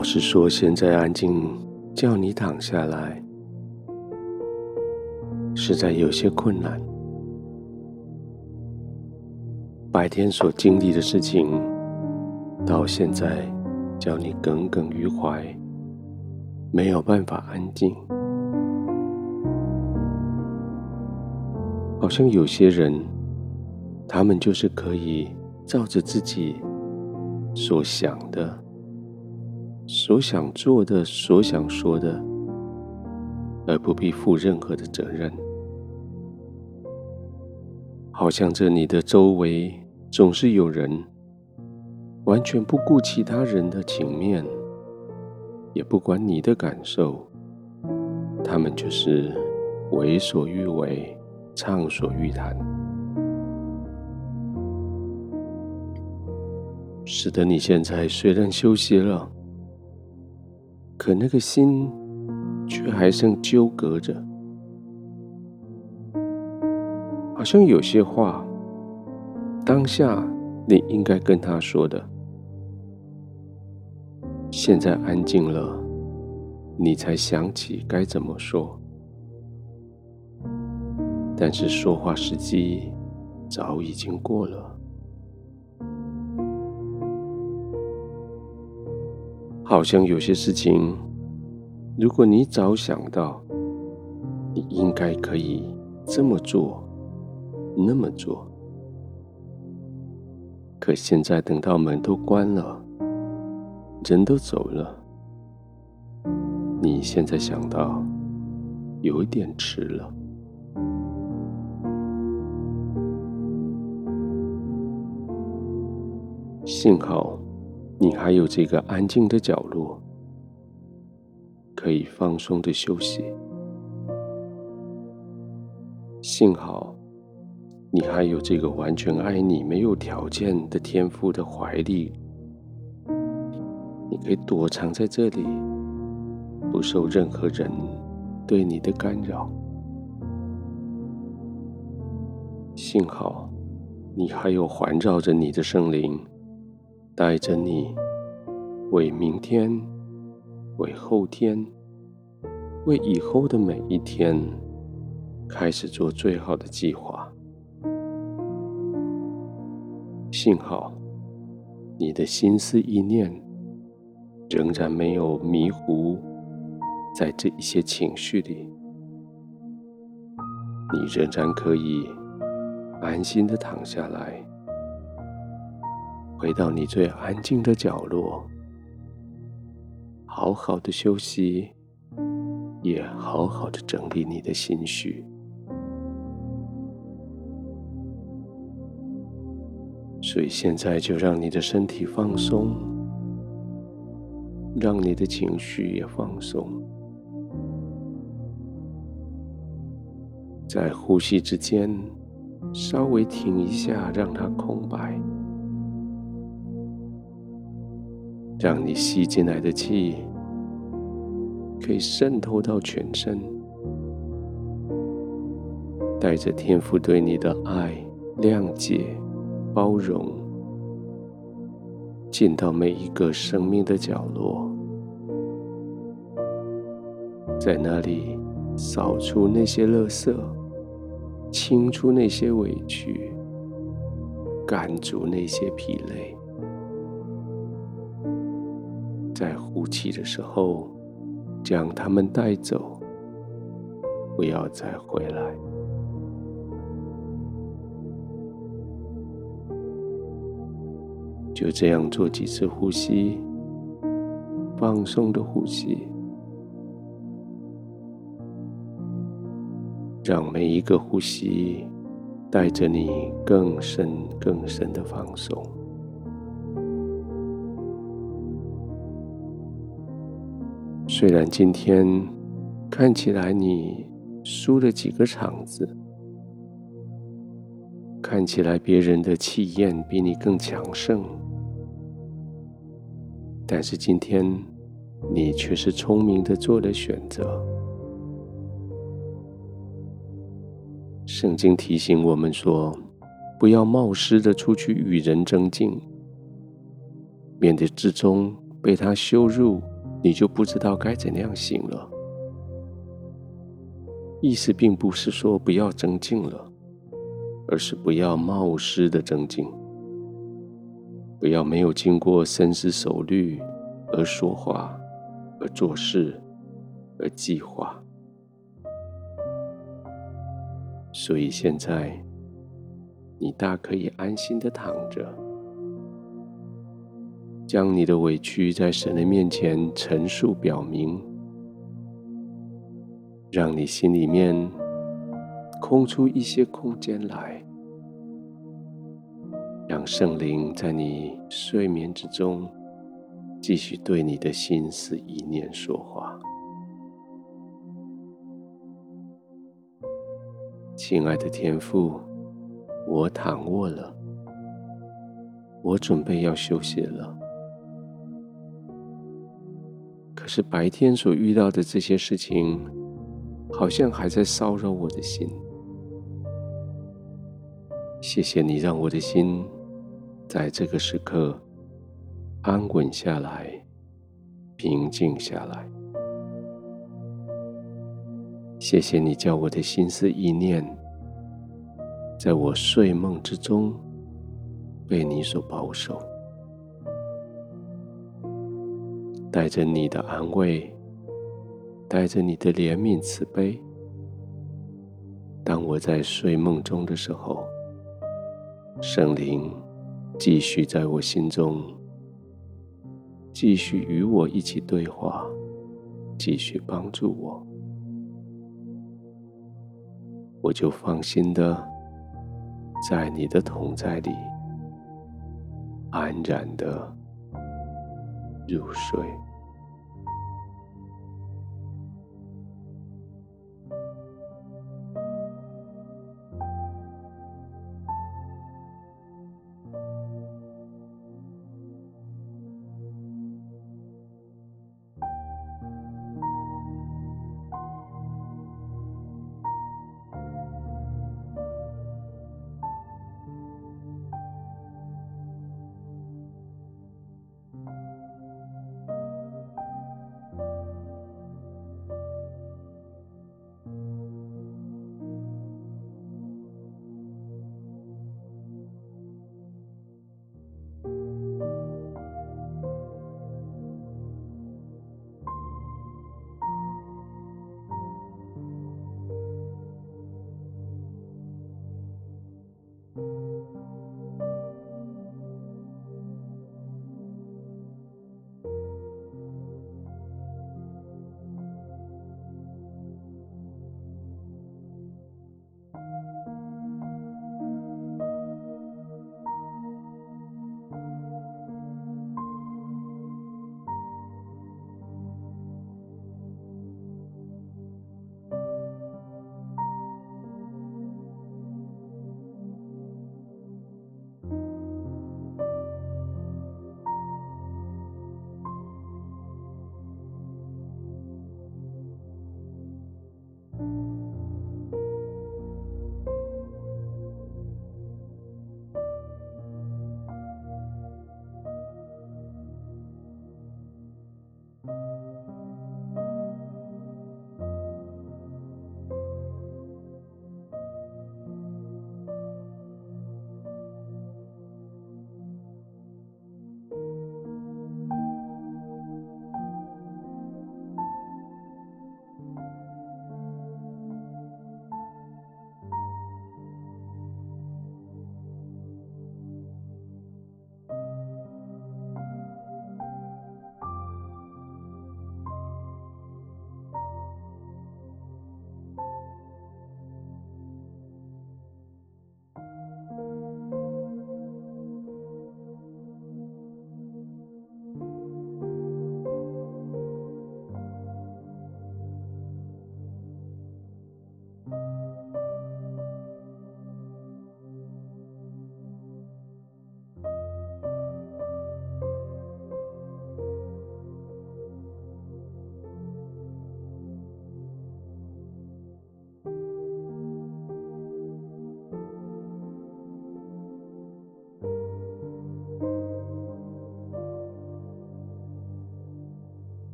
老实说，现在安静叫你躺下来，实在有些困难。白天所经历的事情，到现在叫你耿耿于怀，没有办法安静。好像有些人，他们就是可以照着自己所想的。所想做的，所想说的，而不必负任何的责任。好像这你的周围总是有人完全不顾其他人的情面，也不管你的感受，他们就是为所欲为，畅所欲谈，使得你现在虽然休息了。可那个心却还剩纠葛着，好像有些话，当下你应该跟他说的，现在安静了，你才想起该怎么说，但是说话时机早已经过了。好像有些事情，如果你早想到，你应该可以这么做，那么做。可现在等到门都关了，人都走了，你现在想到，有一点迟了。幸好。你还有这个安静的角落，可以放松的休息。幸好，你还有这个完全爱你、没有条件的天父的怀里，你可以躲藏在这里，不受任何人对你的干扰。幸好，你还有环绕着你的圣灵。带着你，为明天、为后天、为以后的每一天，开始做最好的计划。幸好，你的心思意念仍然没有迷糊在这一些情绪里，你仍然可以安心的躺下来。回到你最安静的角落，好好的休息，也好好的整理你的心绪。所以现在就让你的身体放松，让你的情绪也放松，在呼吸之间稍微停一下，让它空白。让你吸进来的气可以渗透到全身，带着天父对你的爱、谅解、包容，进到每一个生命的角落，在那里扫除那些垃圾，清除那些委屈，赶逐那些疲累。在呼气的时候，将它们带走，不要再回来。就这样做几次呼吸，放松的呼吸，让每一个呼吸带着你更深更深的放松。虽然今天看起来你输了几个场子，看起来别人的气焰比你更强盛，但是今天你却是聪明的做了选择。圣经提醒我们说，不要冒失的出去与人争竞，免得之中被他羞辱。你就不知道该怎样行了。意思并不是说不要增进了，而是不要冒失的增进，不要没有经过深思熟虑而说话、而做事、而计划。所以现在，你大可以安心的躺着。将你的委屈在神的面前陈述表明，让你心里面空出一些空间来，让圣灵在你睡眠之中继续对你的心思意念说话。亲爱的天父，我躺卧了，我准备要休息了。是白天所遇到的这些事情，好像还在骚扰我的心。谢谢你让我的心在这个时刻安稳下来，平静下来。谢谢你叫我的心思意念，在我睡梦之中被你所保守。带着你的安慰，带着你的怜悯慈悲，当我在睡梦中的时候，圣灵继续在我心中，继续与我一起对话，继续帮助我，我就放心的在你的同在里安然的。入睡。